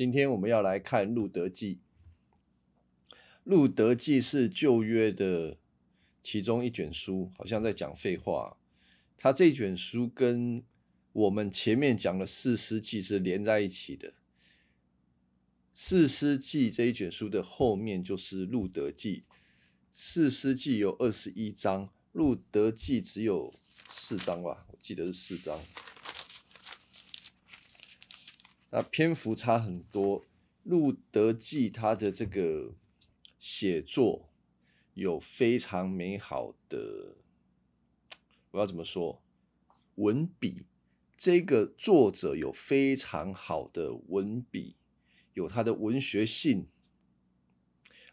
今天我们要来看《路德记》。《路德记》是旧约的其中一卷书，好像在讲废话。它这卷书跟我们前面讲的《四诗记》是连在一起的。《四诗记》这一卷书的后面就是《路德记》。《四诗记》有二十一章，《路德记》只有四章吧？我记得是四章。那篇幅差很多，《路德记》它的这个写作有非常美好的，我要怎么说？文笔，这个作者有非常好的文笔，有他的文学性。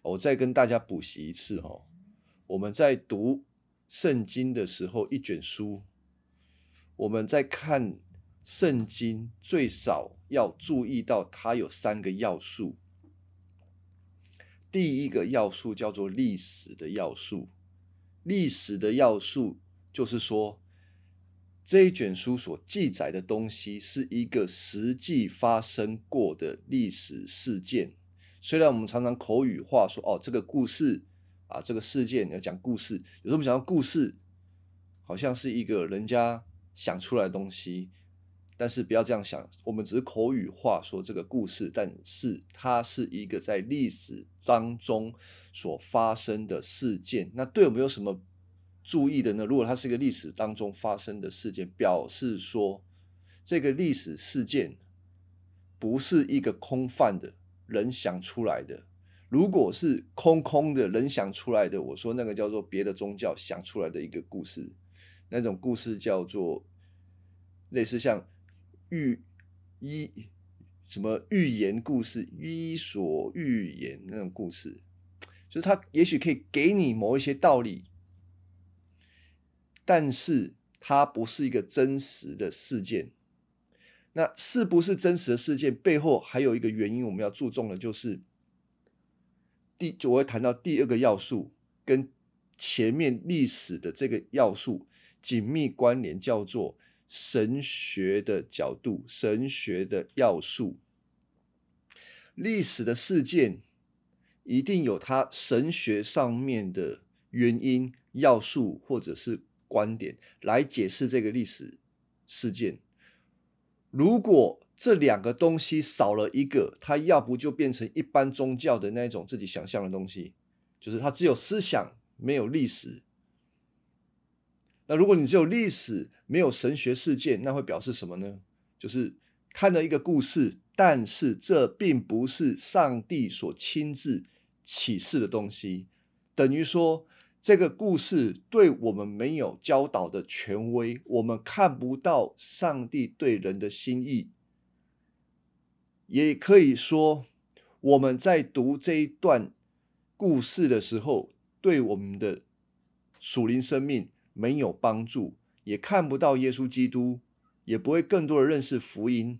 我再跟大家补习一次哦，我们在读圣经的时候，一卷书，我们在看。圣经最少要注意到，它有三个要素。第一个要素叫做历史的要素，历史的要素就是说，这一卷书所记载的东西是一个实际发生过的历史事件。虽然我们常常口语化说，哦，这个故事啊，这个事件要讲故事，有时候我们讲到故事，好像是一个人家想出来的东西。但是不要这样想，我们只是口语化说这个故事，但是它是一个在历史当中所发生的事件。那对我们有什么注意的呢？如果它是一个历史当中发生的事件，表示说这个历史事件不是一个空泛的人想出来的。如果是空空的人想出来的，我说那个叫做别的宗教想出来的一个故事，那种故事叫做类似像。寓一什么寓言故事，伊索寓言那种故事，就是他也许可以给你某一些道理，但是它不是一个真实的事件。那是不是真实的事件背后还有一个原因，我们要注重的就是第，我会谈到第二个要素，跟前面历史的这个要素紧密关联，叫做。神学的角度，神学的要素，历史的事件一定有它神学上面的原因、要素或者是观点来解释这个历史事件。如果这两个东西少了一个，它要不就变成一般宗教的那一种自己想象的东西，就是它只有思想没有历史。那如果你只有历史，没有神学事件，那会表示什么呢？就是看了一个故事，但是这并不是上帝所亲自启示的东西，等于说这个故事对我们没有教导的权威，我们看不到上帝对人的心意。也可以说，我们在读这一段故事的时候，对我们的属灵生命。没有帮助，也看不到耶稣基督，也不会更多的认识福音。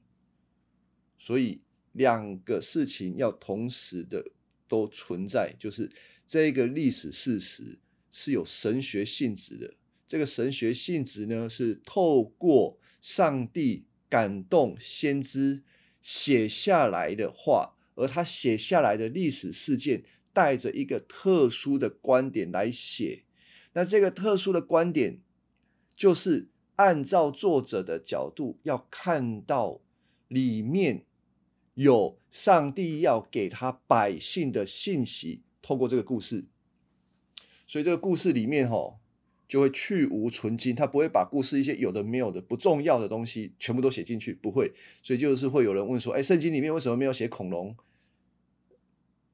所以两个事情要同时的都存在，就是这个历史事实是有神学性质的。这个神学性质呢，是透过上帝感动先知写下来的话，而他写下来的历史事件带着一个特殊的观点来写。那这个特殊的观点，就是按照作者的角度，要看到里面有上帝要给他百姓的信息，透过这个故事。所以这个故事里面，哈，就会去无存精，他不会把故事一些有的没有的不重要的东西全部都写进去，不会。所以就是会有人问说：“哎，圣经里面为什么没有写恐龙？”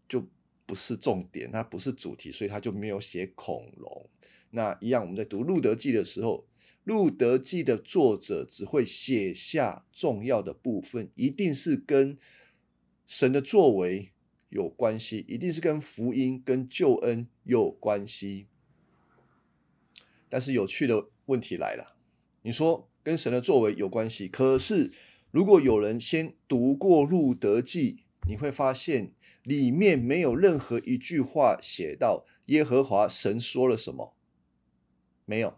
就不是重点，它不是主题，所以他就没有写恐龙。那一样，我们在读《路德记》的时候，《路德记》的作者只会写下重要的部分，一定是跟神的作为有关系，一定是跟福音、跟救恩有关系。但是有趣的问题来了，你说跟神的作为有关系，可是如果有人先读过《路德记》，你会发现里面没有任何一句话写到耶和华神说了什么。没有，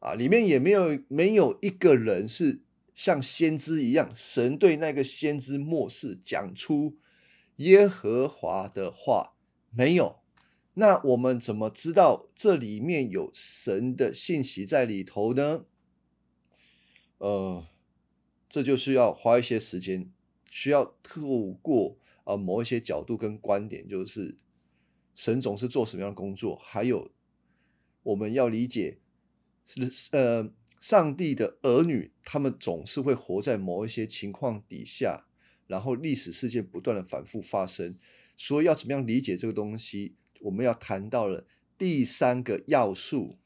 啊，里面也没有没有一个人是像先知一样，神对那个先知末世讲出耶和华的话，没有。那我们怎么知道这里面有神的信息在里头呢？呃，这就是要花一些时间，需要透过啊某一些角度跟观点，就是神总是做什么样的工作，还有我们要理解是呃上帝的儿女，他们总是会活在某一些情况底下，然后历史事件不断的反复发生，所以要怎么样理解这个东西？我们要谈到了第三个要素，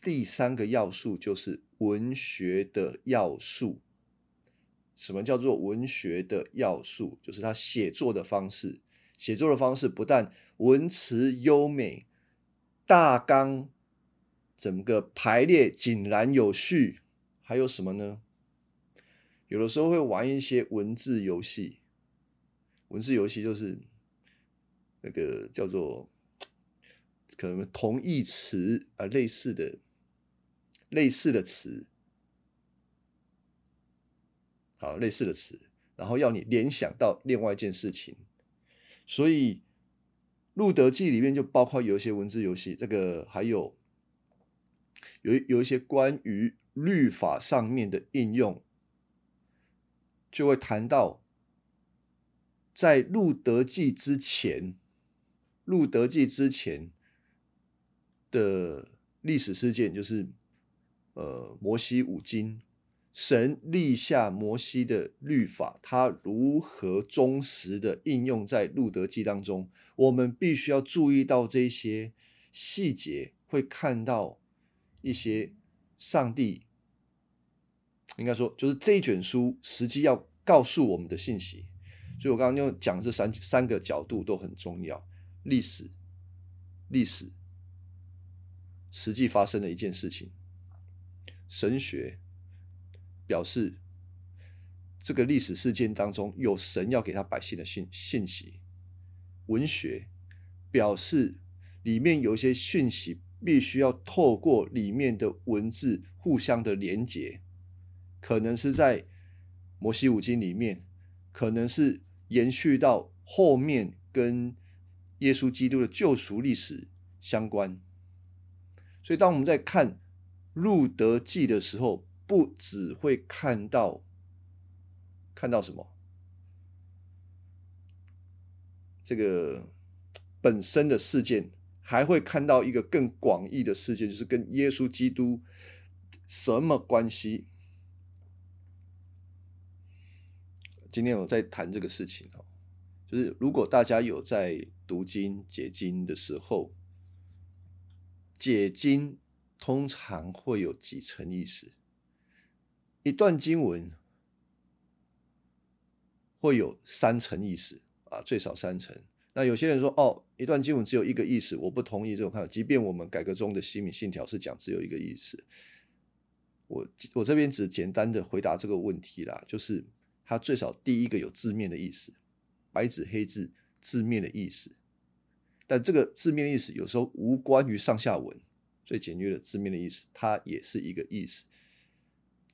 第三个要素就是文学的要素。什么叫做文学的要素？就是他写作的方式。写作的方式不但文词优美，大纲整个排列井然有序，还有什么呢？有的时候会玩一些文字游戏。文字游戏就是。那个叫做可能同义词啊，类似的类似的词，好，类似的词，然后要你联想到另外一件事情，所以《路德记》里面就包括有一些文字游戏，这个还有有有一些关于律法上面的应用，就会谈到在《路德记》之前。路德记之前的历史事件，就是呃摩西五经，神立下摩西的律法，他如何忠实的应用在路德记当中？我们必须要注意到这些细节，会看到一些上帝应该说，就是这一卷书实际要告诉我们的信息。所以我刚刚就讲这三三个角度都很重要。历史，历史，实际发生的一件事情。神学表示，这个历史事件当中有神要给他百姓的信信息。文学表示，里面有一些讯息必须要透过里面的文字互相的连结，可能是在摩西五经里面，可能是延续到后面跟。耶稣基督的救赎历史相关，所以当我们在看《路德记》的时候，不只会看到看到什么这个本身的事件，还会看到一个更广义的事件，就是跟耶稣基督什么关系？今天我在谈这个事情哦，就是如果大家有在。读经解经的时候，解经通常会有几层意思。一段经文会有三层意思啊，最少三层。那有些人说，哦，一段经文只有一个意思，我不同意这种看法。即便我们改革中的西敏信条是讲只有一个意思，我我这边只简单的回答这个问题啦，就是它最少第一个有字面的意思，白纸黑字。字面的意思，但这个字面的意思有时候无关于上下文。最简约的字面的意思，它也是一个意思。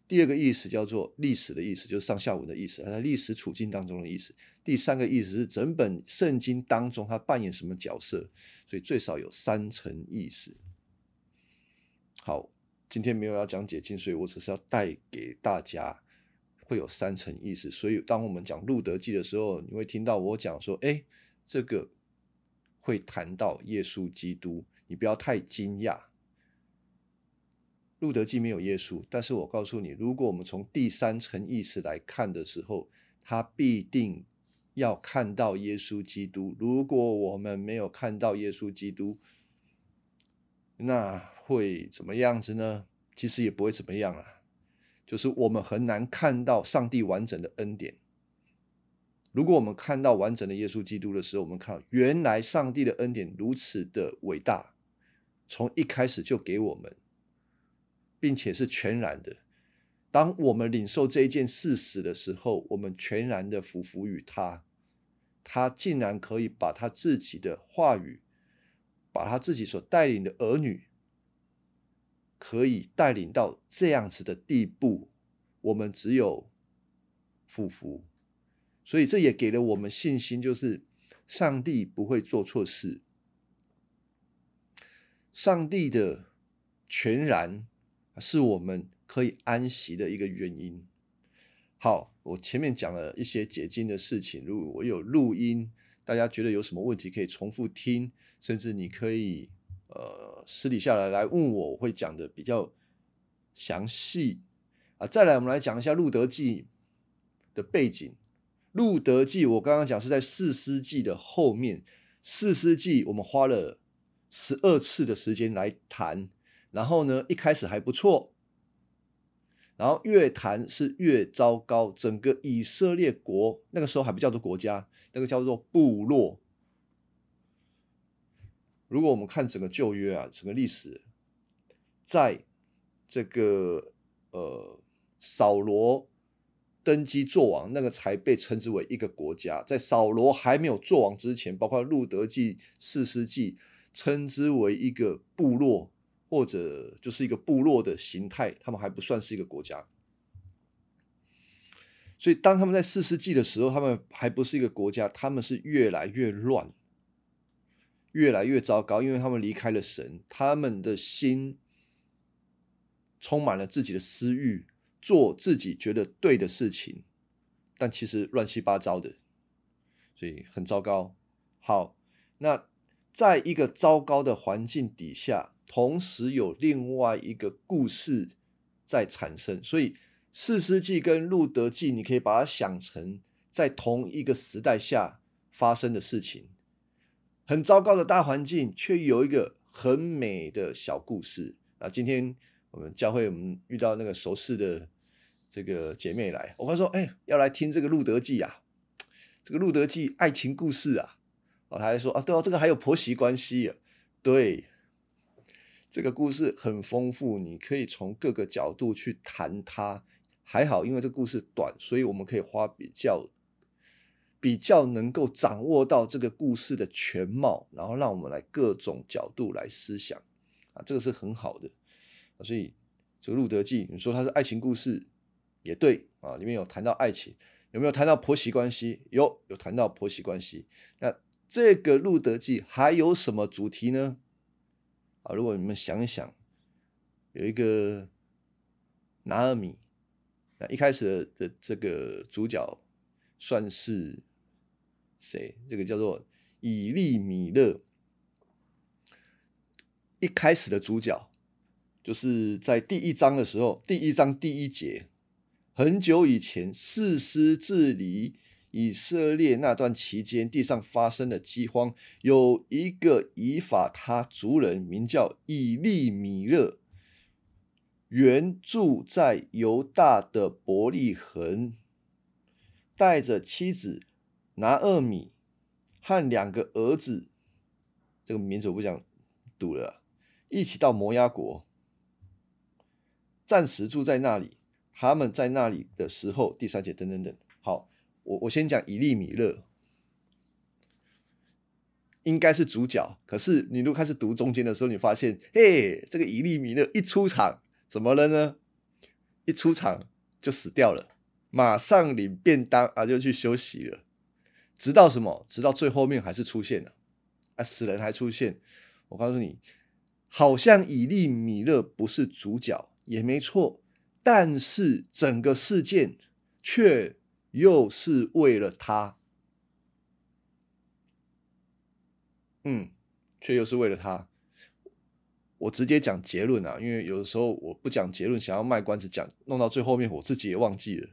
第二个意思叫做历史的意思，就是上下文的意思，它历史处境当中的意思。第三个意思是整本圣经当中它扮演什么角色，所以最少有三层意思。好，今天没有要讲解经，所以我只是要带给大家会有三层意思。所以当我们讲路德记的时候，你会听到我讲说，哎。这个会谈到耶稣基督，你不要太惊讶。路德记没有耶稣，但是我告诉你，如果我们从第三层意识来看的时候，他必定要看到耶稣基督。如果我们没有看到耶稣基督，那会怎么样子呢？其实也不会怎么样啊，就是我们很难看到上帝完整的恩典。如果我们看到完整的耶稣基督的时候，我们看原来上帝的恩典如此的伟大，从一开始就给我们，并且是全然的。当我们领受这一件事实的时候，我们全然的服服于他，他竟然可以把他自己的话语，把他自己所带领的儿女，可以带领到这样子的地步，我们只有俯伏，所以这也给了我们信心，就是上帝不会做错事，上帝的全然是我们可以安息的一个原因。好，我前面讲了一些解经的事情，如果我有录音，大家觉得有什么问题可以重复听，甚至你可以呃私底下来来问我，我会讲的比较详细啊。再来，我们来讲一下《路德记》的背景，《路德记》我刚刚讲是在《四世纪》的后面，《四世纪》我们花了十二次的时间来谈，然后呢，一开始还不错。然后越谈是越糟糕，整个以色列国那个时候还不叫做国家，那个叫做部落。如果我们看整个旧约啊，整个历史，在这个呃扫罗登基做王，那个才被称之为一个国家。在扫罗还没有做王之前，包括路德记、四世纪，称之为一个部落。或者就是一个部落的形态，他们还不算是一个国家。所以，当他们在四世纪的时候，他们还不是一个国家，他们是越来越乱，越来越糟糕，因为他们离开了神，他们的心充满了自己的私欲，做自己觉得对的事情，但其实乱七八糟的，所以很糟糕。好，那在一个糟糕的环境底下。同时有另外一个故事在产生，所以《四世纪》跟《路德记》，你可以把它想成在同一个时代下发生的事情。很糟糕的大环境，却有一个很美的小故事。那今天我们教会我们遇到那个熟识的这个姐妹来，我跟她说：“哎，要来听这个《路德记》啊，这个《路德记》爱情故事啊。”哦，她还说：“啊，对哦，这个还有婆媳关系啊。”对。这个故事很丰富，你可以从各个角度去谈它。还好，因为这故事短，所以我们可以花比较比较能够掌握到这个故事的全貌，然后让我们来各种角度来思想啊，这个是很好的。所以这个《路德记》，你说它是爱情故事也对啊，里面有谈到爱情，有没有谈到婆媳关系？有，有谈到婆媳关系。那这个《路德记》还有什么主题呢？啊，如果你们想一想，有一个拿尔米，那一开始的这个主角算是谁？这个叫做以利米勒。一开始的主角就是在第一章的时候，第一章第一节，很久以前，四师治理。以色列那段期间，地上发生了饥荒。有一个以法他族人，名叫以利米勒，原住在犹大的伯利恒，带着妻子拿厄米和两个儿子，这个名字我不想读了，一起到摩押国，暂时住在那里。他们在那里的时候，第三节等等等，我我先讲以利米勒，应该是主角。可是你如果开始读中间的时候，你发现，嘿，这个以利米勒一出场，怎么了呢？一出场就死掉了，马上领便当啊，就去休息了。直到什么？直到最后面还是出现了啊，死人还出现。我告诉你，好像以利米勒不是主角也没错，但是整个事件却。又是为了他，嗯，却又是为了他。我直接讲结论啊，因为有的时候我不讲结论，想要卖关子讲，弄到最后面我自己也忘记了。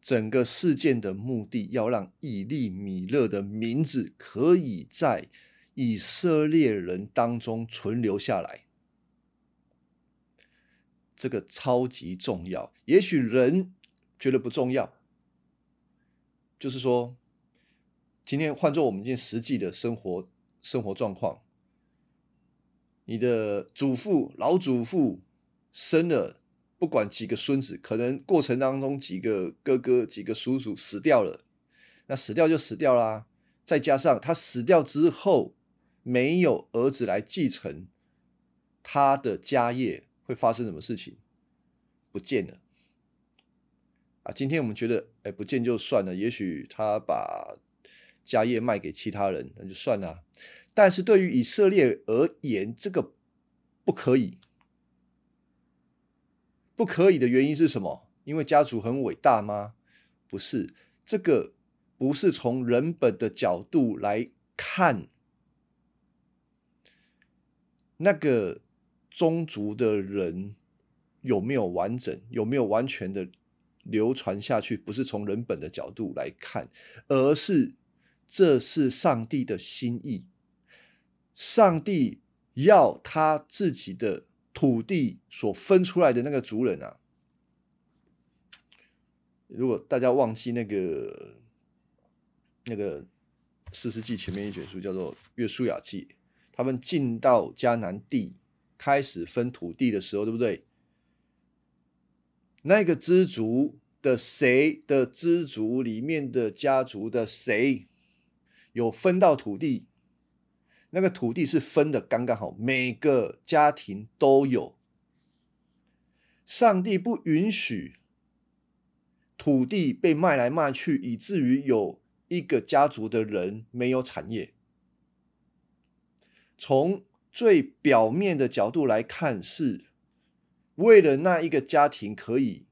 整个事件的目的要让以利米勒的名字可以在以色列人当中存留下来。这个超级重要，也许人觉得不重要。就是说，今天换做我们今天实际的生活生活状况，你的祖父、老祖父生了不管几个孙子，可能过程当中几个哥哥、几个叔叔死掉了，那死掉就死掉啦。再加上他死掉之后，没有儿子来继承他的家业。会发生什么事情？不见了。啊，今天我们觉得，哎，不见就算了，也许他把家业卖给其他人，那就算了。但是对于以色列而言，这个不可以。不可以的原因是什么？因为家族很伟大吗？不是，这个不是从人本的角度来看那个宗族的人有没有完整，有没有完全的流传下去，不是从人本的角度来看，而是这是上帝的心意，上帝要他自己的。土地所分出来的那个族人啊，如果大家忘记那个那个四世纪前面一卷书叫做《约书亚记》，他们进到迦南地开始分土地的时候，对不对？那个支族的谁的支族里面的家族的谁有分到土地？那个土地是分的刚刚好，每个家庭都有。上帝不允许土地被卖来卖去，以至于有一个家族的人没有产业。从最表面的角度来看，是为了那一个家庭可以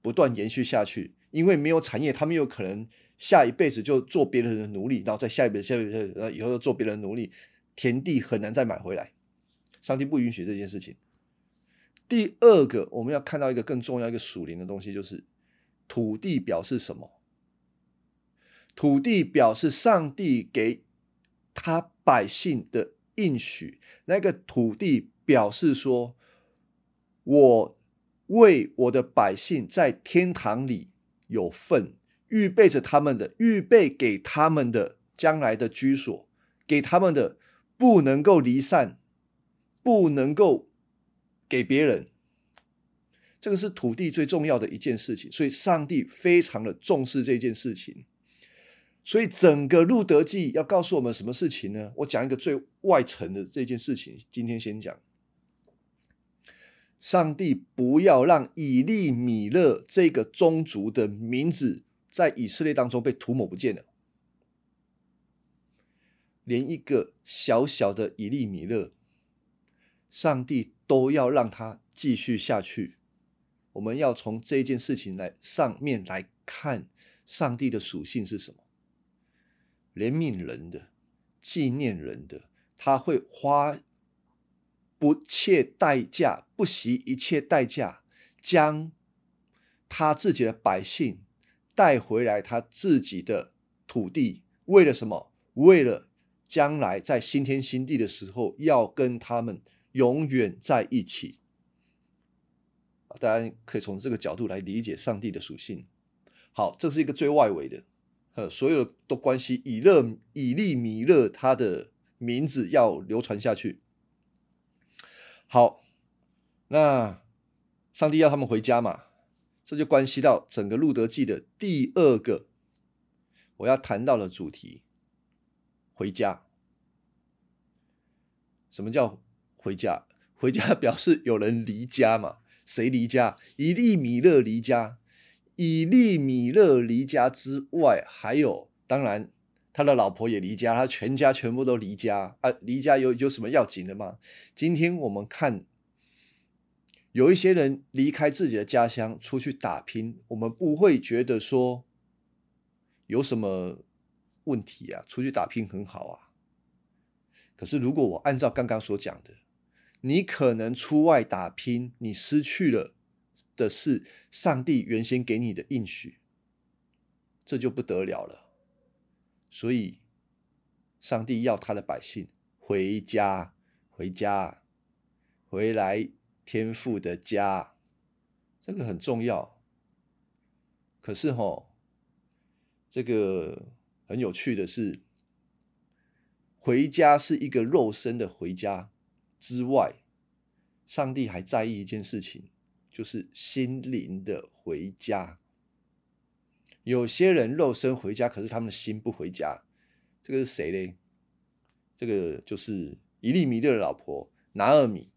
不断延续下去，因为没有产业，他们有可能。下一辈子就做别人的奴隶，然后再下一辈子、下一辈子，以后又做别人的奴隶，田地很难再买回来。上帝不允许这件事情。第二个，我们要看到一个更重要一个属灵的东西，就是土地表示什么？土地表示上帝给他百姓的应许。那个土地表示说，我为我的百姓在天堂里有份。预备着他们的，预备给他们的将来的居所，给他们的不能够离散，不能够给别人。这个是土地最重要的一件事情，所以上帝非常的重视这件事情。所以整个路德记要告诉我们什么事情呢？我讲一个最外层的这件事情。今天先讲，上帝不要让以利米勒这个宗族的名字。在以色列当中被涂抹不见了，连一个小小的以利米勒，上帝都要让他继续下去。我们要从这件事情来上面来看，上帝的属性是什么？怜悯人的，纪念人的，他会花不切代价，不惜一切代价，将他自己的百姓。带回来他自己的土地，为了什么？为了将来在新天新地的时候，要跟他们永远在一起。大家可以从这个角度来理解上帝的属性。好，这是一个最外围的，呃，所有的都关系以勒以利米勒他的名字要流传下去。好，那上帝要他们回家嘛？这就关系到整个《路德记》的第二个我要谈到的主题：回家。什么叫回家？回家 表示有人离家嘛？谁离家？以利米勒离家。以利米勒离家之外，还有当然他的老婆也离家，他全家全部都离家啊！离家有有什么要紧的吗？今天我们看。有一些人离开自己的家乡出去打拼，我们不会觉得说有什么问题啊，出去打拼很好啊。可是如果我按照刚刚所讲的，你可能出外打拼，你失去了的是上帝原先给你的应许，这就不得了了。所以，上帝要他的百姓回家，回家，回来。天赋的家，这个很重要。可是哈，这个很有趣的是，回家是一个肉身的回家之外，上帝还在意一件事情，就是心灵的回家。有些人肉身回家，可是他们的心不回家。这个是谁嘞？这个就是伊利米勒的老婆拿尔米。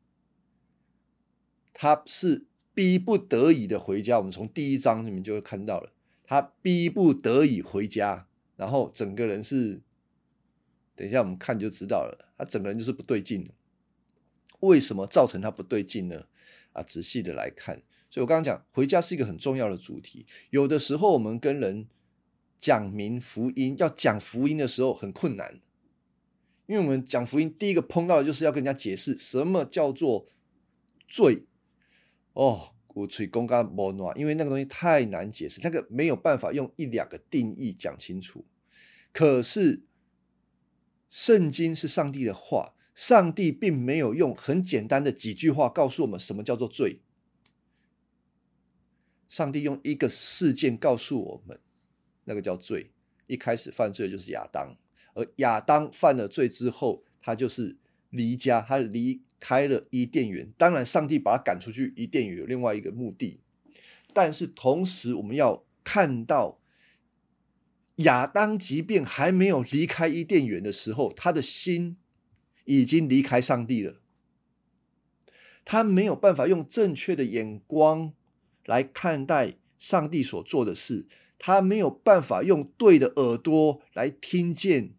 他是逼不得已的回家。我们从第一章里面就会看到了，他逼不得已回家，然后整个人是，等一下我们看就知道了，他整个人就是不对劲。为什么造成他不对劲呢？啊，仔细的来看，所以我刚刚讲回家是一个很重要的主题。有的时候我们跟人讲明福音，要讲福音的时候很困难。因为我们讲福音，第一个碰到的就是要跟人家解释什么叫做罪哦，我吹公干莫诺，因为那个东西太难解释，那个没有办法用一两个定义讲清楚。可是圣经是上帝的话，上帝并没有用很简单的几句话告诉我们什么叫做罪，上帝用一个事件告诉我们，那个叫罪。一开始犯罪就是亚当。而亚当犯了罪之后，他就是离家，他离开了伊甸园。当然，上帝把他赶出去，伊甸园有另外一个目的。但是同时，我们要看到亚当，即便还没有离开伊甸园的时候，他的心已经离开上帝了。他没有办法用正确的眼光来看待上帝所做的事，他没有办法用对的耳朵来听见。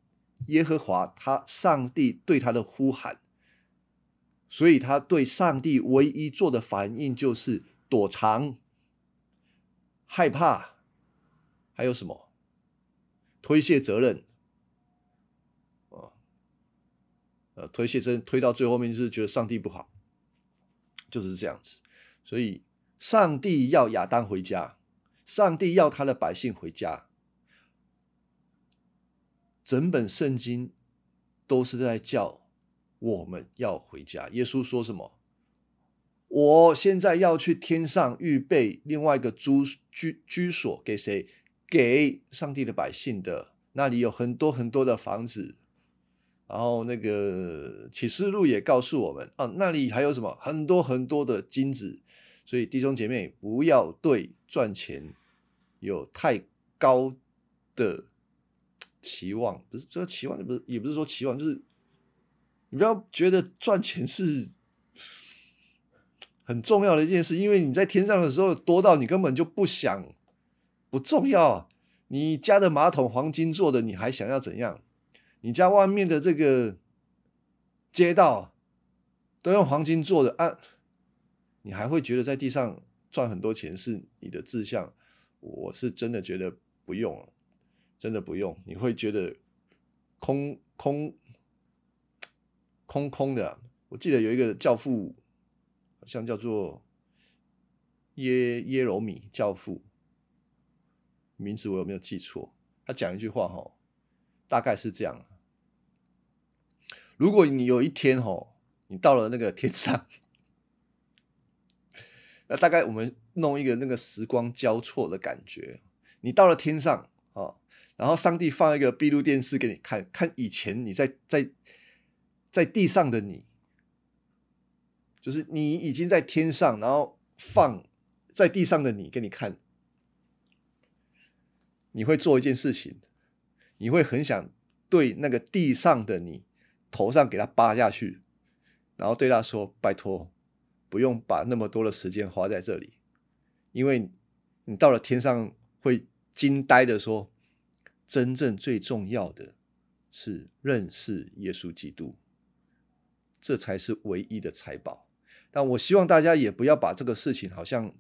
耶和华，他上帝对他的呼喊，所以他对上帝唯一做的反应就是躲藏、害怕，还有什么？推卸责任啊？呃，推卸责任推到最后面就是觉得上帝不好，就是这样子。所以，上帝要亚当回家，上帝要他的百姓回家。整本圣经都是在叫我们要回家。耶稣说什么？我现在要去天上预备另外一个居居居所给谁？给上帝的百姓的。那里有很多很多的房子。然后那个启示录也告诉我们啊，那里还有什么？很多很多的金子。所以弟兄姐妹，不要对赚钱有太高的。期望不是这期望，不是也不是说期望，就是你不要觉得赚钱是很重要的一件事，因为你在天上的时候多到你根本就不想不重要。你家的马桶黄金做的，你还想要怎样？你家外面的这个街道都用黄金做的啊，你还会觉得在地上赚很多钱是你的志向？我是真的觉得不用。真的不用，你会觉得空空空空的。我记得有一个教父，好像叫做耶耶柔米教父，名字我有没有记错？他讲一句话哈，大概是这样：如果你有一天哦，你到了那个天上，那大概我们弄一个那个时光交错的感觉，你到了天上啊。然后上帝放一个闭路电视给你看，看以前你在在在地上的你，就是你已经在天上，然后放在地上的你给你看，你会做一件事情，你会很想对那个地上的你头上给他扒下去，然后对他说：“拜托，不用把那么多的时间花在这里，因为你到了天上会惊呆的说。”真正最重要的是认识耶稣基督，这才是唯一的财宝。但我希望大家也不要把这个事情好像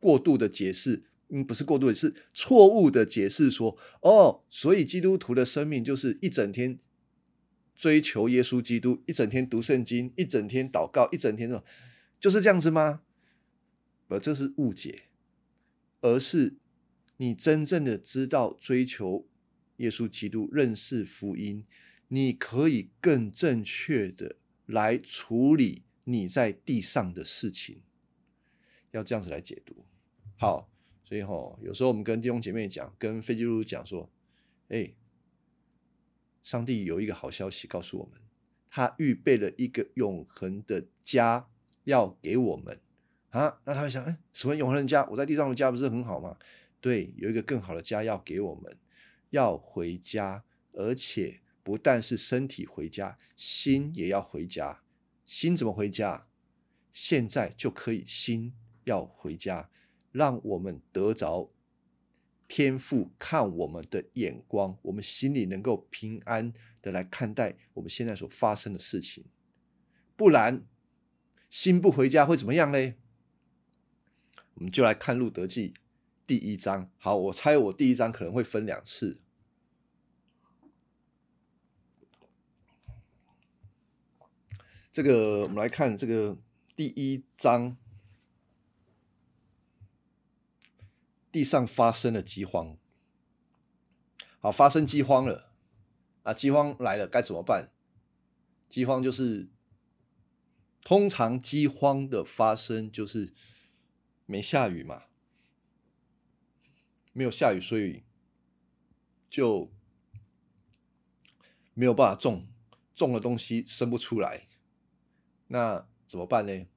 过度的解释，嗯，不是过度，是错误的解释。说哦，所以基督徒的生命就是一整天追求耶稣基督，一整天读圣经，一整天祷告，一整天的，就是这样子吗？不，这是误解，而是你真正的知道追求。耶稣基督认识福音，你可以更正确的来处理你在地上的事情，要这样子来解读。好，所以哈，有时候我们跟弟兄姐妹讲，跟非基督徒讲说，哎，上帝有一个好消息告诉我们，他预备了一个永恒的家要给我们啊。那他会想，哎，什么永恒的家？我在地上的家不是很好吗？对，有一个更好的家要给我们。要回家，而且不但是身体回家，心也要回家。心怎么回家？现在就可以心要回家，让我们得着天父看我们的眼光，我们心里能够平安的来看待我们现在所发生的事情。不然，心不回家会怎么样呢？我们就来看《路德记》第一章。好，我猜我第一章可能会分两次。这个我们来看这个第一章，地上发生了饥荒。好，发生饥荒了啊！饥荒来了，该怎么办？饥荒就是通常饥荒的发生就是没下雨嘛，没有下雨，所以就没有办法种种的东西生不出来。那怎么办呢？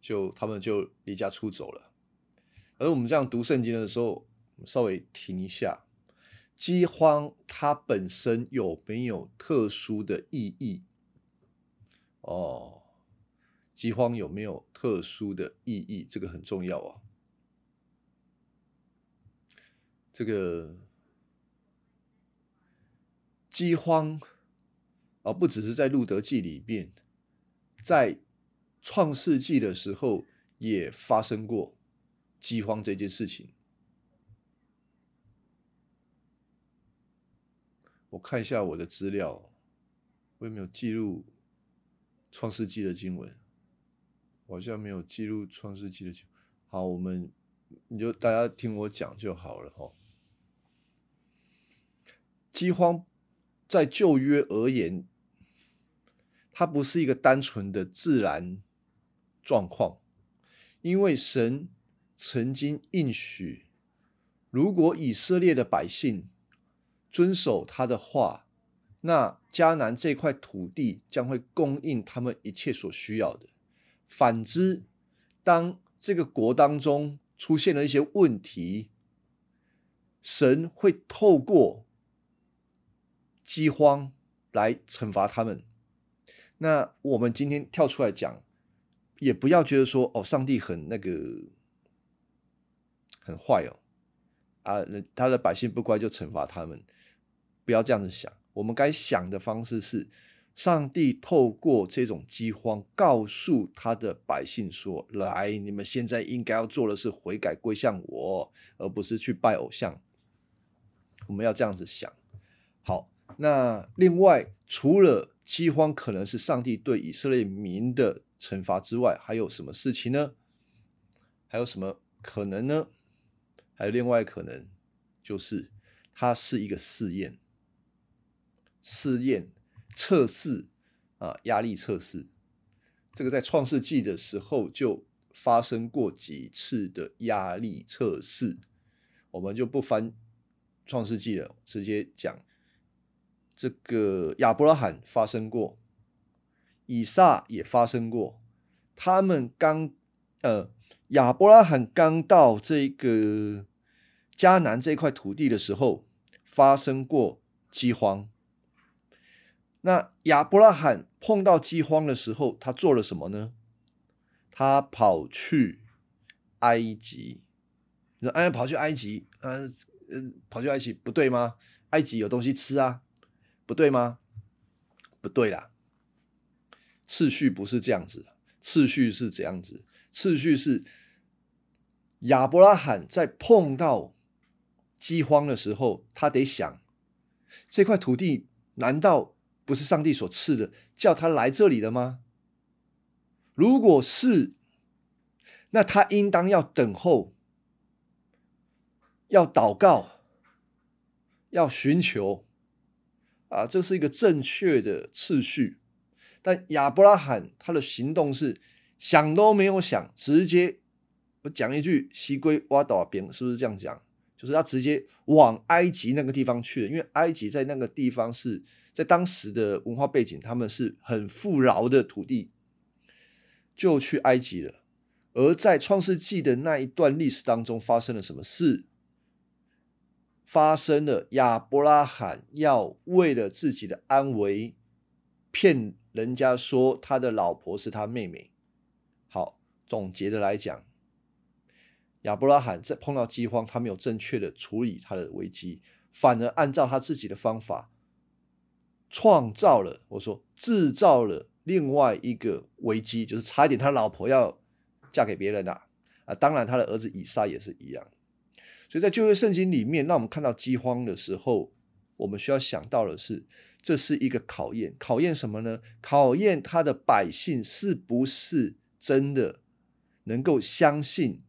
就他们就离家出走了。而我们这样读圣经的时候，稍微停一下，饥荒它本身有没有特殊的意义？哦，饥荒有没有特殊的意义？这个很重要啊。这个饥荒啊，不只是在路德记里面。在创世纪的时候，也发生过饥荒这件事情。我看一下我的资料，我有没有记录创世纪的经文？好像没有记录创世纪的经。好，我们你就大家听我讲就好了哈。饥荒在旧约而言。它不是一个单纯的自然状况，因为神曾经应许，如果以色列的百姓遵守他的话，那迦南这块土地将会供应他们一切所需要的。反之，当这个国当中出现了一些问题，神会透过饥荒来惩罚他们。那我们今天跳出来讲，也不要觉得说哦，上帝很那个很坏哦，啊，他的百姓不乖就惩罚他们，不要这样子想。我们该想的方式是，上帝透过这种饥荒，告诉他的百姓说：“来，你们现在应该要做的是悔改归向我，而不是去拜偶像。”我们要这样子想。好，那另外除了。饥荒可能是上帝对以色列民的惩罚之外，还有什么事情呢？还有什么可能呢？还有另外可能，就是它是一个试验、试验、测试啊，压力测试。这个在创世纪的时候就发生过几次的压力测试，我们就不翻创世纪了，直接讲。这个亚伯拉罕发生过，以撒也发生过。他们刚呃，亚伯拉罕刚到这个迦南这块土地的时候，发生过饥荒。那亚伯拉罕碰到饥荒的时候，他做了什么呢？他跑去埃及。你说，哎，跑去埃及，嗯嗯，跑去埃及不对吗？埃及有东西吃啊。不对吗？不对啦，次序不是这样子，次序是这样子，次序是亚伯拉罕在碰到饥荒的时候，他得想这块土地难道不是上帝所赐的，叫他来这里的吗？如果是，那他应当要等候，要祷告，要寻求。啊，这是一个正确的次序，但亚伯拉罕他的行动是想都没有想，直接我讲一句“西归挖倒边”，是不是这样讲？就是他直接往埃及那个地方去了，因为埃及在那个地方是在当时的文化背景，他们是很富饶的土地，就去埃及了。而在创世纪的那一段历史当中，发生了什么事？发生了，亚伯拉罕要为了自己的安危，骗人家说他的老婆是他妹妹。总结的来讲，亚伯拉罕在碰到饥荒，他没有正确的处理他的危机，反而按照他自己的方法创造了，我说制造了另外一个危机，就是差一点他老婆要嫁给别人啊啊！当然，他的儿子以撒也是一样。所以在旧约圣经里面，让我们看到饥荒的时候，我们需要想到的是，这是一个考验。考验什么呢？考验他的百姓是不是真的能够相信。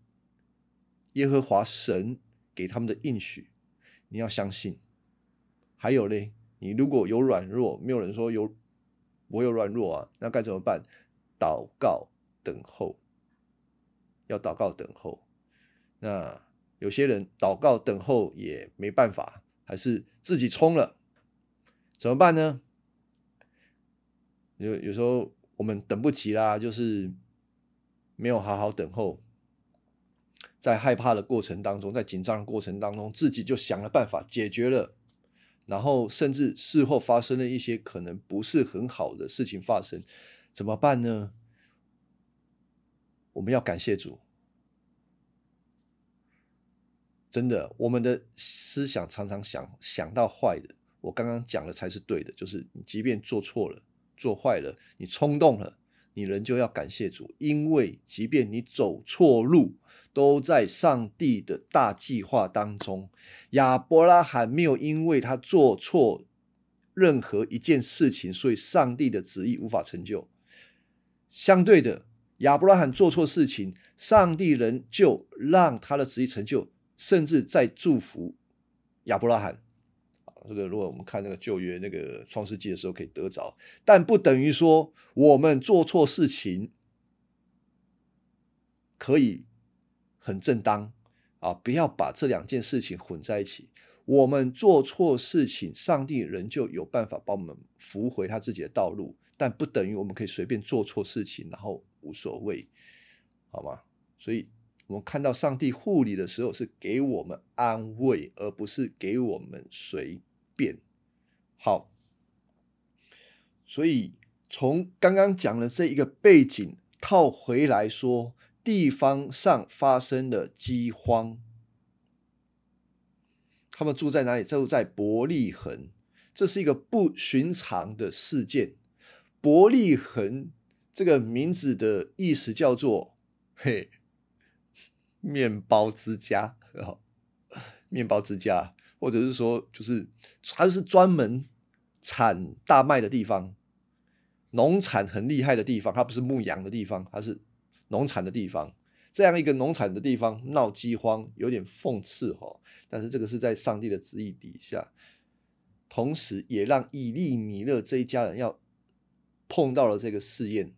耶和华神给他们的应许，你要相信。还有嘞，你如果有软弱，没有人说有我有软弱啊，那该怎么办？祷告，等候，要祷告等候。那有些人祷告等候也没办法，还是自己冲了，怎么办呢？有有时候我们等不及啦，就是没有好好等候。在害怕的过程当中，在紧张的过程当中，自己就想了办法解决了，然后甚至事后发生了一些可能不是很好的事情发生，怎么办呢？我们要感谢主，真的，我们的思想常常想想到坏的，我刚刚讲的才是对的，就是你即便做错了、做坏了，你冲动了。你仍就要感谢主，因为即便你走错路，都在上帝的大计划当中。亚伯拉罕没有因为他做错任何一件事情，所以上帝的旨意无法成就。相对的，亚伯拉罕做错事情，上帝仍就让他的旨意成就，甚至在祝福亚伯拉罕。这个如果我们看那个旧约那个创世纪的时候可以得着，但不等于说我们做错事情可以很正当啊！不要把这两件事情混在一起。我们做错事情，上帝仍旧有办法帮我们扶回他自己的道路，但不等于我们可以随便做错事情，然后无所谓，好吗？所以我们看到上帝护理的时候，是给我们安慰，而不是给我们随。变好，所以从刚刚讲的这一个背景套回来说，地方上发生的饥荒，他们住在哪里？住在伯利恒，这是一个不寻常的事件。伯利恒这个名字的意思叫做“嘿，面包之家”，面包之家。或者是说，就是它是专门产大麦的地方，农产很厉害的地方，它不是牧羊的地方，它是农产的地方。这样一个农产的地方闹饥荒，有点讽刺哈。但是这个是在上帝的旨意底下，同时也让以利米勒这一家人要碰到了这个试验，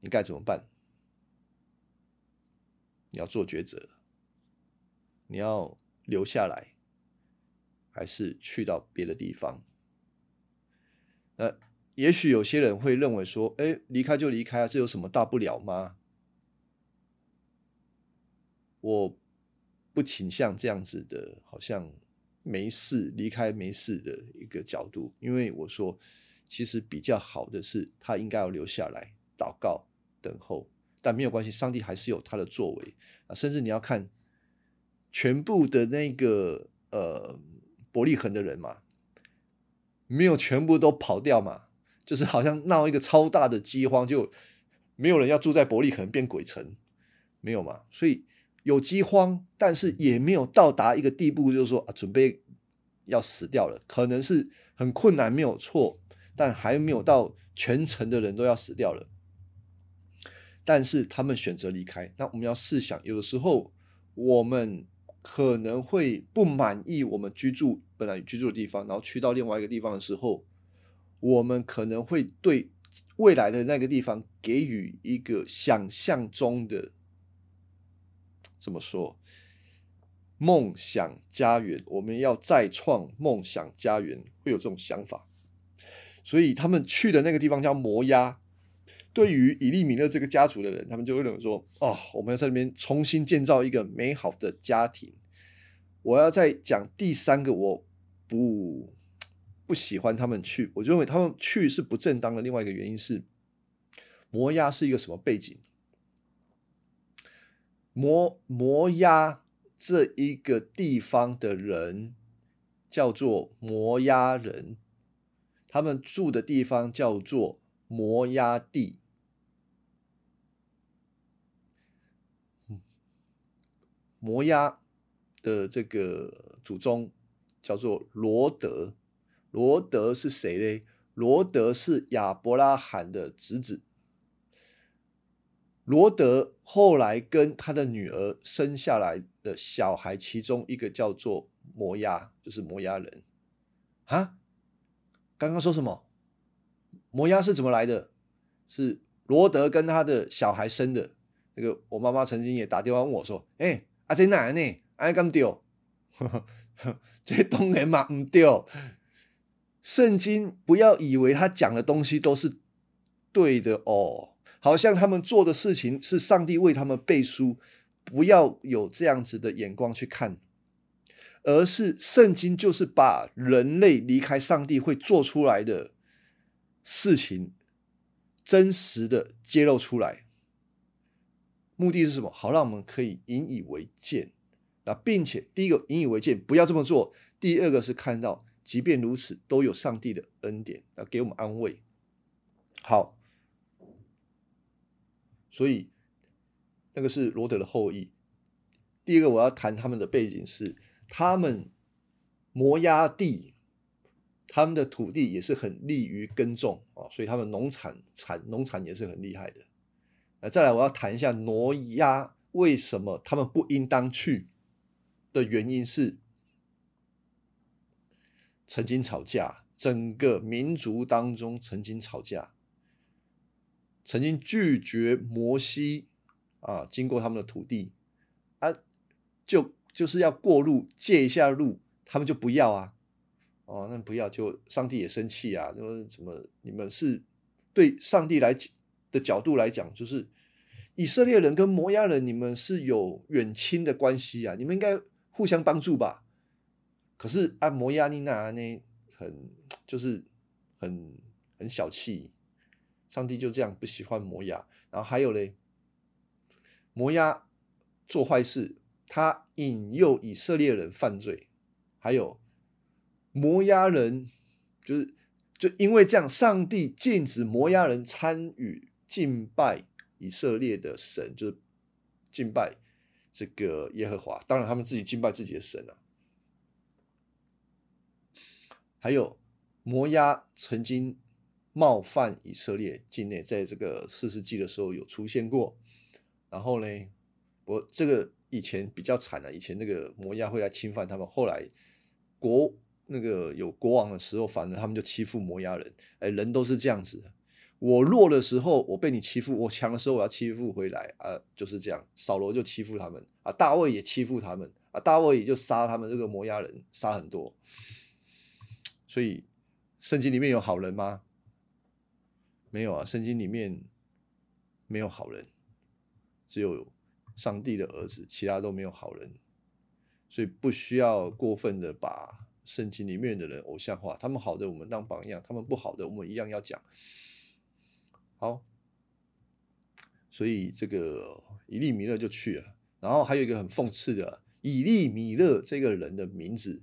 你该怎么办？你要做抉择，你要留下来。还是去到别的地方？那也许有些人会认为说：“哎，离开就离开啊，这有什么大不了吗？”我不倾向这样子的，好像没事离开没事的一个角度，因为我说，其实比较好的是他应该要留下来祷告等候，但没有关系，上帝还是有他的作为啊。甚至你要看全部的那个呃。伯利恒的人嘛，没有全部都跑掉嘛，就是好像闹一个超大的饥荒，就没有人要住在伯利恒变鬼城，没有嘛？所以有饥荒，但是也没有到达一个地步，就是说啊，准备要死掉了，可能是很困难，没有错，但还没有到全城的人都要死掉了。但是他们选择离开，那我们要试想，有的时候我们。可能会不满意我们居住本来居住的地方，然后去到另外一个地方的时候，我们可能会对未来的那个地方给予一个想象中的怎么说梦想家园，我们要再创梦想家园，会有这种想法。所以他们去的那个地方叫摩押。对于以利米勒这个家族的人，他们就会认为说：“哦，我们要在那边重新建造一个美好的家庭。”我要再讲第三个，我不不喜欢他们去，我认为他们去是不正当的。另外一个原因是，摩押是一个什么背景？摩摩押这一个地方的人叫做摩押人，他们住的地方叫做摩押地。摩押的这个祖宗叫做罗德，罗德是谁嘞？罗德是亚伯拉罕的侄子。罗德后来跟他的女儿生下来的小孩，其中一个叫做摩押，就是摩押人啊。刚刚说什么？摩押是怎么来的？是罗德跟他的小孩生的。那个我妈妈曾经也打电话问我说：“哎。”啊，在哪哎，咁丢，这当然嘛唔丢。圣经不要以为他讲的东西都是对的哦，好像他们做的事情是上帝为他们背书，不要有这样子的眼光去看，而是圣经就是把人类离开上帝会做出来的事情，真实的揭露出来。目的是什么？好让我们可以引以为戒。那并且第一个引以为戒，不要这么做；第二个是看到，即便如此，都有上帝的恩典要给我们安慰。好，所以那个是罗德的后裔。第二个我要谈他们的背景是，他们摩押地，他们的土地也是很利于耕种啊，所以他们农产产农产也是很厉害的。那再来，我要谈一下挪亚为什么他们不应当去的原因是曾经吵架，整个民族当中曾经吵架，曾经拒绝摩西啊，经过他们的土地啊，就就是要过路借一下路，他们就不要啊，哦，那不要就上帝也生气啊，就是怎么你们是对上帝来的角度来讲，就是。以色列人跟摩押人，你们是有远亲的关系啊，你们应该互相帮助吧？可是按摩押尼那呢，很就是很很小气，上帝就这样不喜欢摩押。然后还有嘞，摩押做坏事，他引诱以色列人犯罪，还有摩押人就是就因为这样，上帝禁止摩押人参与敬拜。以色列的神就是敬拜这个耶和华，当然他们自己敬拜自己的神啊。还有摩押曾经冒犯以色列境内，在这个四世纪的时候有出现过。然后呢，我这个以前比较惨啊，以前那个摩押会来侵犯他们，后来国那个有国王的时候，反正他们就欺负摩押人。哎，人都是这样子。我弱的时候，我被你欺负；我强的时候，我要欺负回来啊！就是这样。扫罗就欺负他们啊，大卫也欺负他们啊，大卫也就杀他们这个摩押人，杀很多。所以，圣经里面有好人吗？没有啊，圣经里面没有好人，只有上帝的儿子，其他都没有好人。所以不需要过分的把圣经里面的人偶像化，他们好的我们当榜样，他们不好的我们一样要讲。好，所以这个以利米勒就去了。然后还有一个很讽刺的，以利米勒这个人的名字，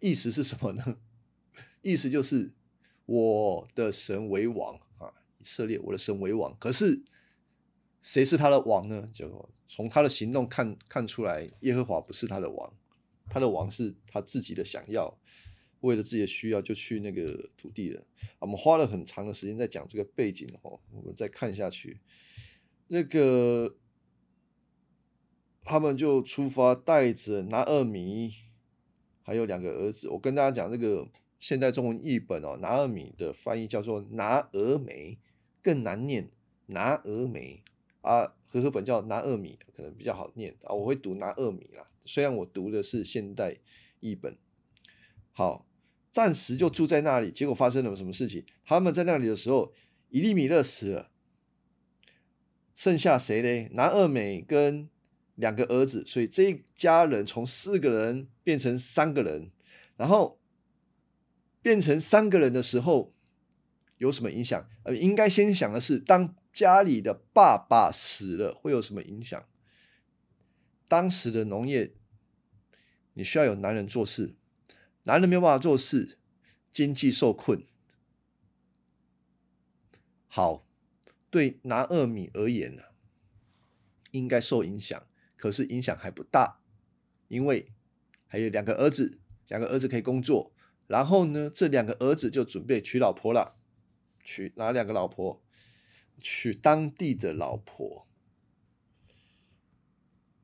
意思是什么呢？意思就是我的神为王啊，以色列我的神为王。可是谁是他的王呢？就从他的行动看看出来，耶和华不是他的王，他的王是他自己的想要。为了自己的需要，就去那个土地了。我们花了很长的时间在讲这个背景哦。我们再看下去，那个他们就出发，带着拿二米，还有两个儿子。我跟大家讲，这个现代中文译本哦，拿二米的翻译叫做拿俄梅，更难念拿俄梅啊。和合本叫拿二米，可能比较好念啊。我会读拿二米啦，虽然我读的是现代译本。好。暂时就住在那里，结果发生了什么事情？他们在那里的时候，伊利米勒死了，剩下谁呢？拿二美跟两个儿子，所以这一家人从四个人变成三个人。然后变成三个人的时候，有什么影响？呃，应该先想的是，当家里的爸爸死了，会有什么影响？当时的农业，你需要有男人做事，男人没有办法做事，经济受困。好，对拿二米而言呢，应该受影响，可是影响还不大，因为还有两个儿子，两个儿子可以工作。然后呢，这两个儿子就准备娶老婆了，娶哪两个老婆？娶当地的老婆。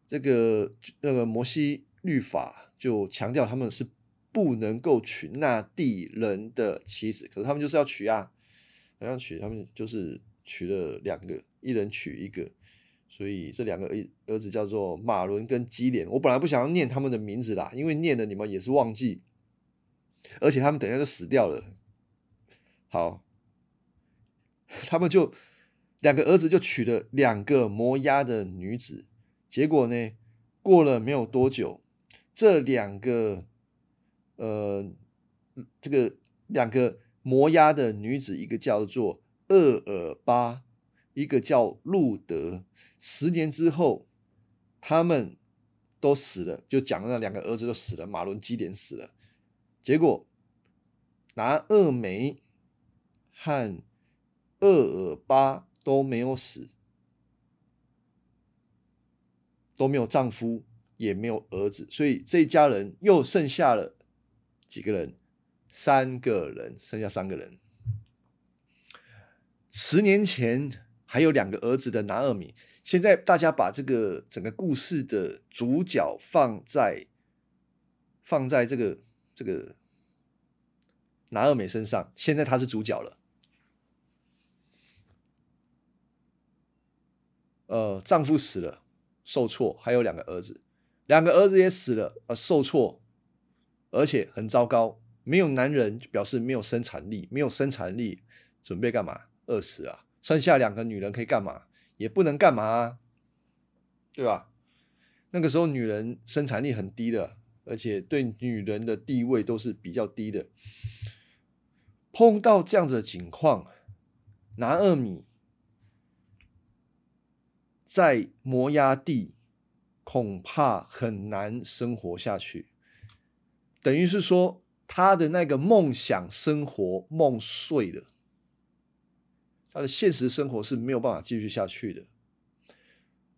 这个那个摩西律法就强调他们是不能够娶那地人的妻子，可是他们就是要娶啊，好像娶，他们就是娶了两个，一人娶一个，所以这两个儿儿子叫做马伦跟基连。我本来不想要念他们的名字啦，因为念了你们也是忘记。而且他们等下就死掉了。好，他们就两个儿子就娶了两个摩押的女子，结果呢，过了没有多久，这两个呃，这个两个摩押的女子，一个叫做厄尔巴，一个叫路德。十年之后，他们都死了，就讲那两个儿子都死了，马伦基点死了。结果，拿二梅和厄尔巴都没有死，都没有丈夫，也没有儿子，所以这一家人又剩下了几个人？三个人，剩下三个人。十年前还有两个儿子的拿二米，现在大家把这个整个故事的主角放在放在这个。这个拿二美身上，现在他是主角了。呃，丈夫死了，受挫，还有两个儿子，两个儿子也死了，呃，受挫，而且很糟糕，没有男人，表示没有生产力，没有生产力，准备干嘛？饿死啊！剩下两个女人可以干嘛？也不能干嘛啊，对吧？那个时候女人生产力很低的。而且对女人的地位都是比较低的。碰到这样子的情况，拿二米在摩崖地恐怕很难生活下去。等于是说，他的那个梦想生活梦碎了，他的现实生活是没有办法继续下去的，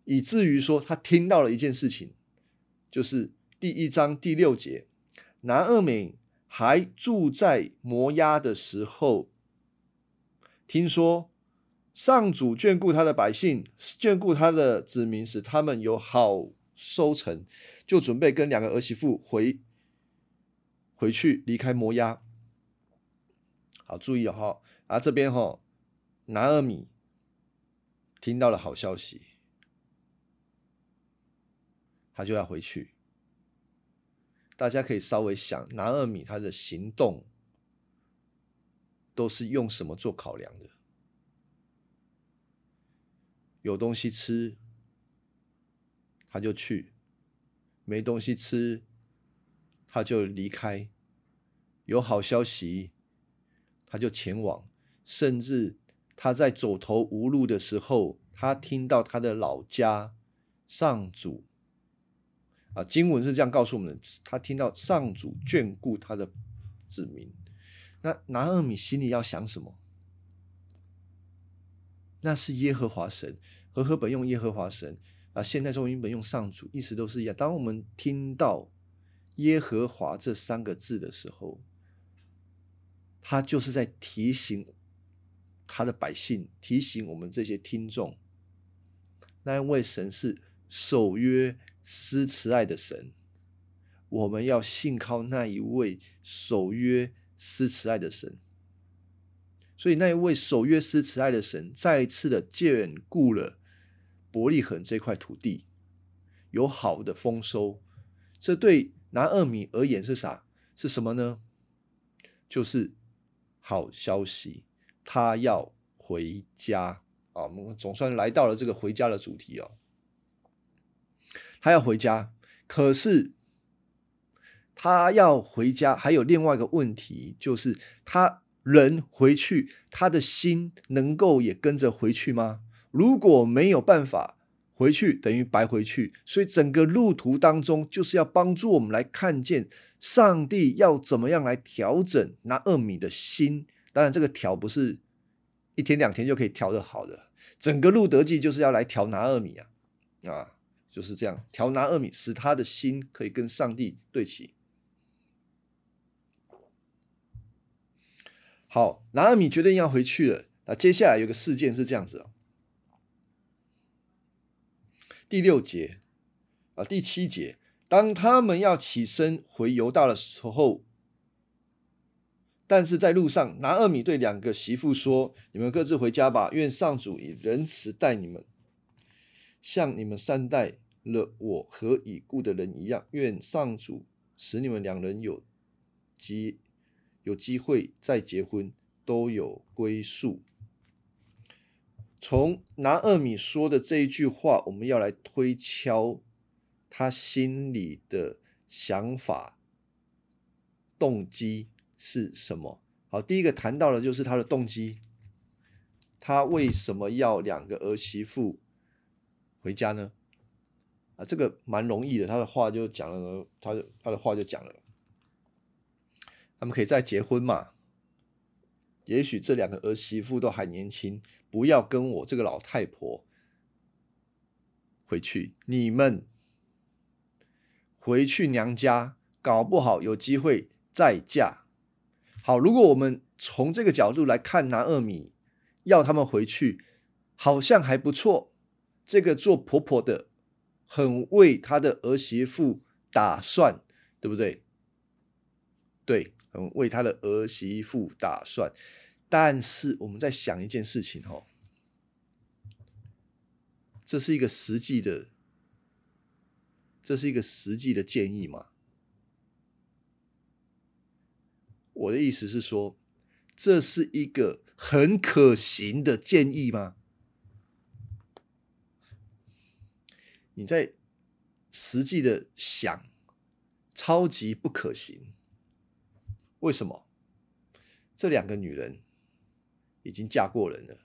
以至于说他听到了一件事情，就是。第一章第六节，南二美还住在摩押的时候，听说上主眷顾他的百姓，眷顾他的子民，使他们有好收成，就准备跟两个儿媳妇回回去离开摩押。好，注意哈，啊这边哈，拿二米听到了好消息，他就要回去。大家可以稍微想，拿二米他的行动都是用什么做考量的？有东西吃，他就去；没东西吃，他就离开；有好消息，他就前往。甚至他在走投无路的时候，他听到他的老家上主。啊，经文是这样告诉我们的：他听到上主眷顾他的子民，那拿二米心里要想什么？那是耶和华神，和合本用耶和华神啊，现代中英本用上主，意思都是一样。当我们听到耶和华这三个字的时候，他就是在提醒他的百姓，提醒我们这些听众，那一位神是守约。施慈爱的神，我们要信靠那一位守约施慈爱的神。所以那一位守约施慈爱的神，再一次的眷顾了伯利恒这块土地，有好的丰收。这对拿二米而言是啥？是什么呢？就是好消息，他要回家啊！我们总算来到了这个回家的主题哦。他要回家，可是他要回家还有另外一个问题，就是他人回去，他的心能够也跟着回去吗？如果没有办法回去等于白回去，所以整个路途当中就是要帮助我们来看见上帝要怎么样来调整拿二米的心。当然，这个调不是一天两天就可以调的好的，整个路德记就是要来调拿二米啊啊，就是这样调拿二米，使他的心可以跟上帝对齐。好，拿二米决定要回去了。那接下来有个事件是这样子哦第六节啊，第七节，当他们要起身回犹大的时候，但是在路上，拿二米对两个媳妇说：“你们各自回家吧，愿上主以仁慈待你们，像你们善待了我和已故的人一样。愿上主使你们两人有机有机会再结婚，都有归宿。”从拿二米说的这一句话，我们要来推敲他心里的想法、动机是什么。好，第一个谈到的就是他的动机，他为什么要两个儿媳妇回家呢？啊，这个蛮容易的，他的话就讲了，他他的话就讲了，他们可以再结婚嘛？也许这两个儿媳妇都还年轻。不要跟我这个老太婆回去，你们回去娘家，搞不好有机会再嫁。好，如果我们从这个角度来看，拿二米要他们回去，好像还不错。这个做婆婆的很为她的儿媳妇打算，对不对？对，很为她的儿媳妇打算。但是我们在想一件事情哦，这是一个实际的，这是一个实际的建议吗？我的意思是说，这是一个很可行的建议吗？你在实际的想，超级不可行。为什么？这两个女人。已经嫁过人了，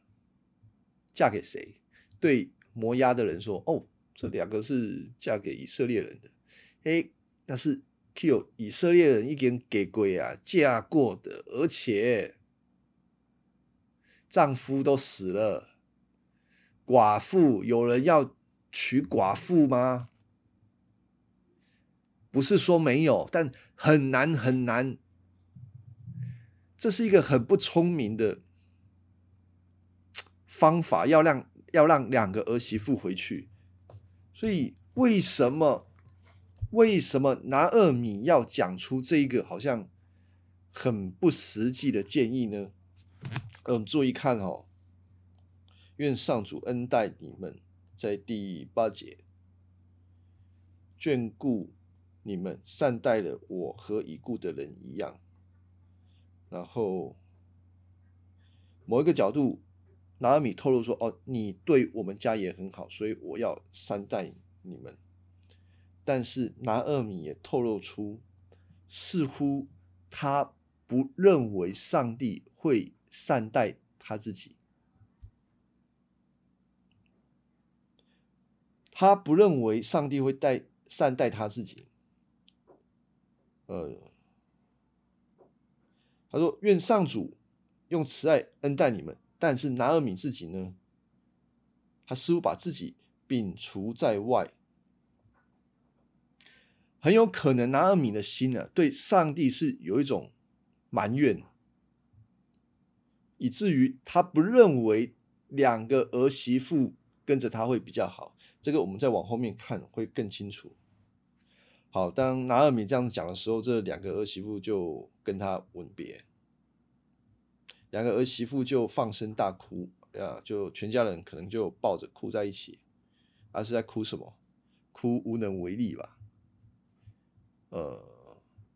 嫁给谁？对摩押的人说：“哦，这两个是嫁给以色列人的。”哎，那是 Q 以色列人已经给鬼啊，嫁过的，而且丈夫都死了，寡妇有人要娶寡妇吗？不是说没有，但很难很难。这是一个很不聪明的。方法要让要让两个儿媳妇回去，所以为什么为什么拿二米要讲出这一个好像很不实际的建议呢？嗯，注意看哦，愿上主恩待你们，在第八节眷顾你们，善待了我和已故的人一样。然后某一个角度。拿阿米透露说：“哦，你对我们家也很好，所以我要善待你们。”但是拿尔米也透露出，似乎他不认为上帝会善待他自己，他不认为上帝会待善待他自己。呃，他说：“愿上主用慈爱恩待你们。”但是拿尔米自己呢？他似乎把自己摒除在外，很有可能拿尔米的心呢，对上帝是有一种埋怨，以至于他不认为两个儿媳妇跟着他会比较好。这个我们再往后面看会更清楚。好，当拿尔米这样子讲的时候，这两个儿媳妇就跟他吻别。两个儿媳妇就放声大哭，啊，就全家人可能就抱着哭在一起，而是在哭什么？哭无能为力吧。呃，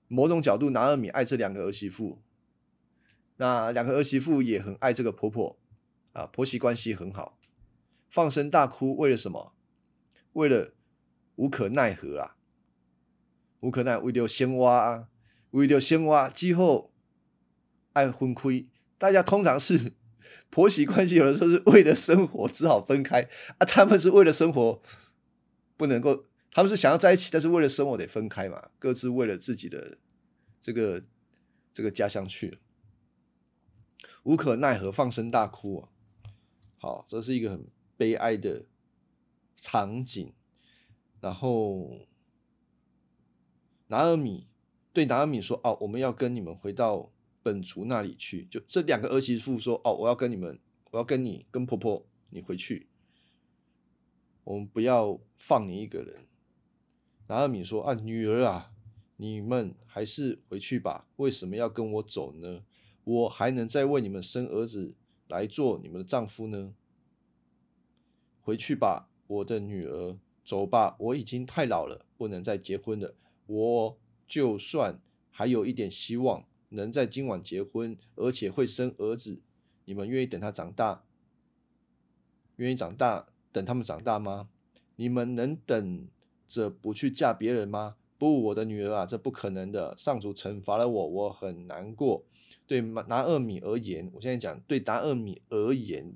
某种角度，拿尔米爱这两个儿媳妇，那两个儿媳妇也很爱这个婆婆，啊，婆媳关系很好，放声大哭，为了什么？为了无可奈何啊，无可奈为了生活啊，为了生活之后爱分开。大家通常是 婆媳关系有的时候是为了生活只好分开啊，他们是为了生活不能够，他们是想要在一起，但是为了生活得分开嘛，各自为了自己的这个这个家乡去，无可奈何，放声大哭啊！好，这是一个很悲哀的场景。然后拿尔米对拿尔米说：“哦，我们要跟你们回到本族那里去。”就这两个儿媳妇说：“哦，我要跟你们，我要跟你跟婆婆你回去，我们不要放你一个人。”拿尔米说：“啊，女儿啊，你们还是回去吧。为什么要跟我走呢？我还能再为你们生儿子来做你们的丈夫呢？回去吧，我的女儿。”走吧，我已经太老了，不能再结婚了。我就算还有一点希望能在今晚结婚，而且会生儿子，你们愿意等他长大？愿意长大，等他们长大吗？你们能等着不去嫁别人吗？不，我的女儿啊，这不可能的。上主惩罚了我，我很难过。对拿二米而言，我现在讲对拿二米而言，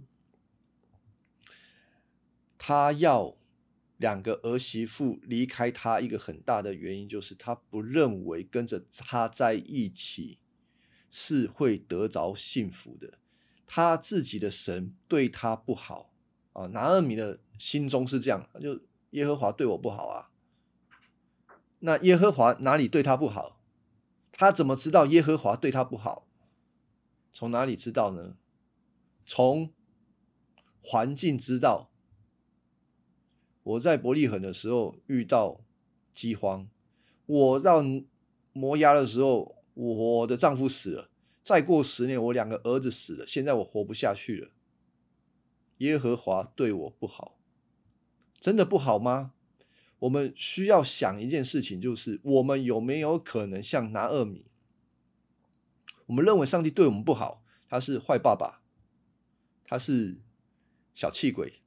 他要。两个儿媳妇离开他，一个很大的原因就是他不认为跟着他在一起是会得着幸福的。他自己的神对他不好啊，拿二米的心中是这样，就耶和华对我不好啊。那耶和华哪里对他不好？他怎么知道耶和华对他不好？从哪里知道呢？从环境知道。我在伯利恒的时候遇到饥荒，我到摩押的时候，我的丈夫死了。再过十年，我两个儿子死了。现在我活不下去了。耶和华对我不好，真的不好吗？我们需要想一件事情，就是我们有没有可能像拿二米？我们认为上帝对我们不好，他是坏爸爸，他是小气鬼。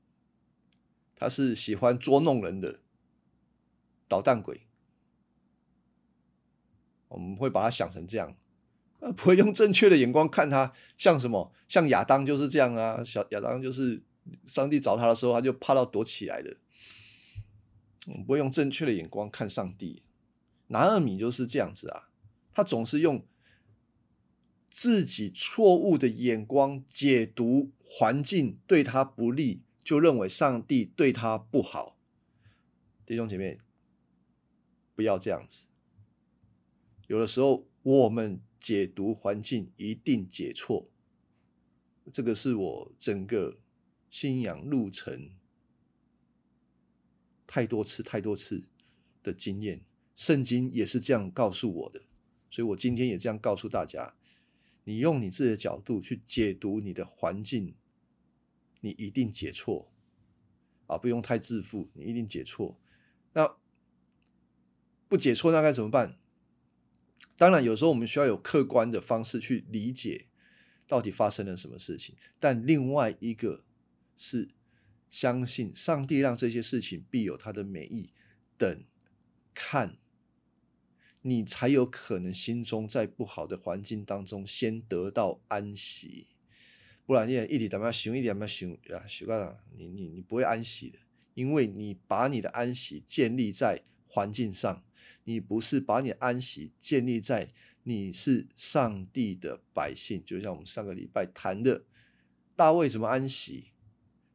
他是喜欢捉弄人的捣蛋鬼，我们会把他想成这样，不会用正确的眼光看他，像什么？像亚当就是这样啊，小亚当就是上帝找他的时候，他就怕到躲起来的。我们不会用正确的眼光看上帝，拿二米就是这样子啊，他总是用自己错误的眼光解读环境对他不利。就认为上帝对他不好，弟兄姐妹，不要这样子。有的时候我们解读环境一定解错，这个是我整个信仰路程太多次、太多次的经验。圣经也是这样告诉我的，所以我今天也这样告诉大家：你用你自己的角度去解读你的环境。你一定解错啊！不用太自负，你一定解错。那不解错，那该怎么办？当然，有时候我们需要有客观的方式去理解到底发生了什么事情。但另外一个是相信上帝让这些事情必有他的美意，等看，你才有可能心中在不好的环境当中先得到安息。不然你一点怎么样想，一点怎么样想啊？习惯了，你你你不会安息的，因为你把你的安息建立在环境上，你不是把你安息建立在你是上帝的百姓。就像我们上个礼拜谈的，大卫怎么安息？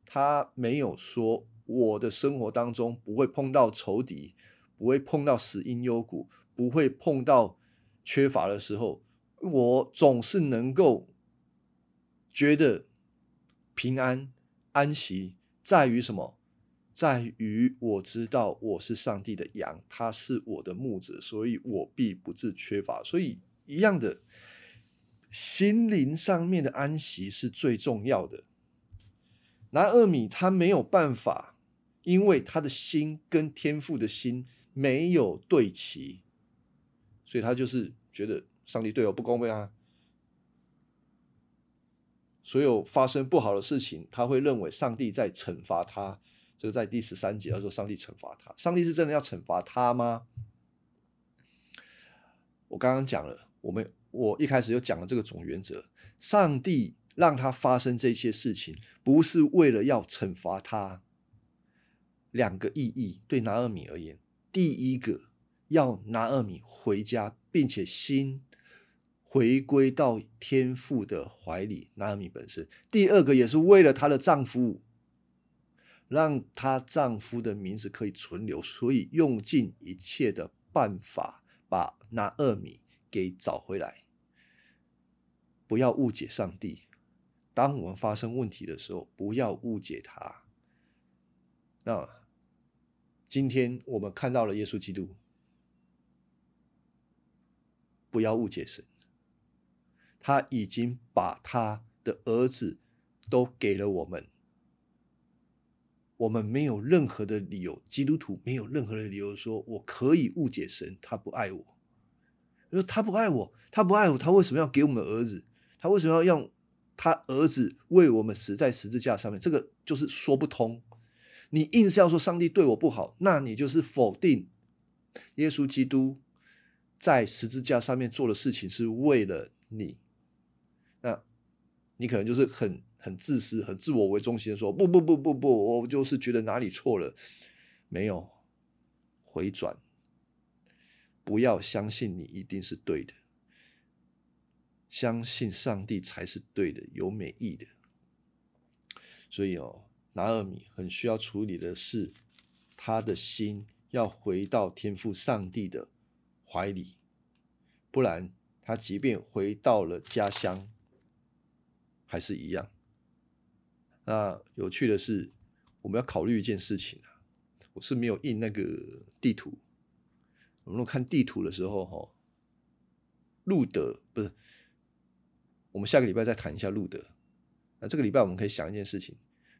他没有说我的生活当中不会碰到仇敌，不会碰到死因幽谷，不会碰到缺乏的时候，我总是能够。觉得平安安息在于什么？在于我知道我是上帝的羊，他是我的牧者，所以我必不致缺乏。所以一样的，心灵上面的安息是最重要的。拿二米他没有办法，因为他的心跟天父的心没有对齐，所以他就是觉得上帝对我不公平啊。所有发生不好的事情，他会认为上帝在惩罚他。这个在第十三节，他说上帝惩罚他。上帝是真的要惩罚他吗？我刚刚讲了，我们我一开始就讲了这个总原则：上帝让他发生这些事情，不是为了要惩罚他。两个意义对拿尔米而言，第一个要拿尔米回家，并且心回归到天父的怀里。拿尔米本身，第二个也是为了她的丈夫，让她丈夫的名字可以存留，所以用尽一切的办法把拿尔米给找回来。不要误解上帝，当我们发生问题的时候，不要误解他。那。今天我们看到了耶稣基督，不要误解神，他已经把他的儿子都给了我们，我们没有任何的理由，基督徒没有任何的理由说我可以误解神，他不爱我。说他不爱我，他不爱我，他为什么要给我们儿子？他为什么要用他儿子为我们死在十字架上面？这个就是说不通。你硬是要说上帝对我不好，那你就是否定耶稣基督在十字架上面做的事情是为了你。你可能就是很很自私、很自我为中心说：“不不不不不，我就是觉得哪里错了。”没有回转，不要相信你一定是对的，相信上帝才是对的、有美意的。所以哦。拿尔米很需要处理的是，他的心要回到天父上帝的怀里，不然他即便回到了家乡，还是一样。那有趣的是，我们要考虑一件事情啊，我是没有印那个地图。我们看地图的时候，哈，路德不是，我们下个礼拜再谈一下路德。那这个礼拜我们可以想一件事情。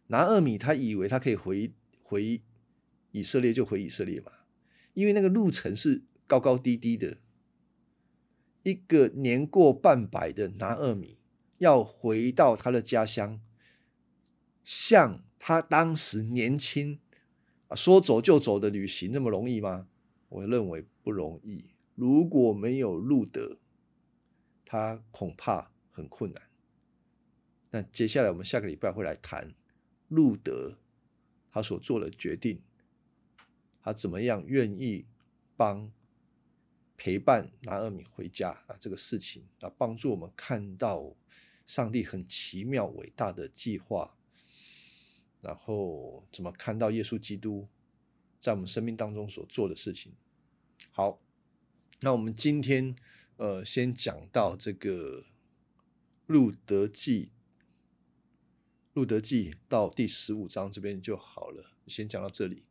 拿二米，他以为他可以回回以色列就回以色列嘛，因为那个路程是高高低低的。一个年过半百的拿二米要回到他的家乡，像他当时年轻啊说走就走的旅行那么容易吗？我认为不容易。如果没有路德，他恐怕很困难。那接下来我们下个礼拜会来谈。路德他所做的决定，他怎么样愿意帮陪伴拿尔米回家啊？这个事情啊，帮助我们看到上帝很奇妙伟大的计划，然后怎么看到耶稣基督在我们生命当中所做的事情。好，那我们今天呃，先讲到这个路德记。路德记到第十五章这边就好了，先讲到这里。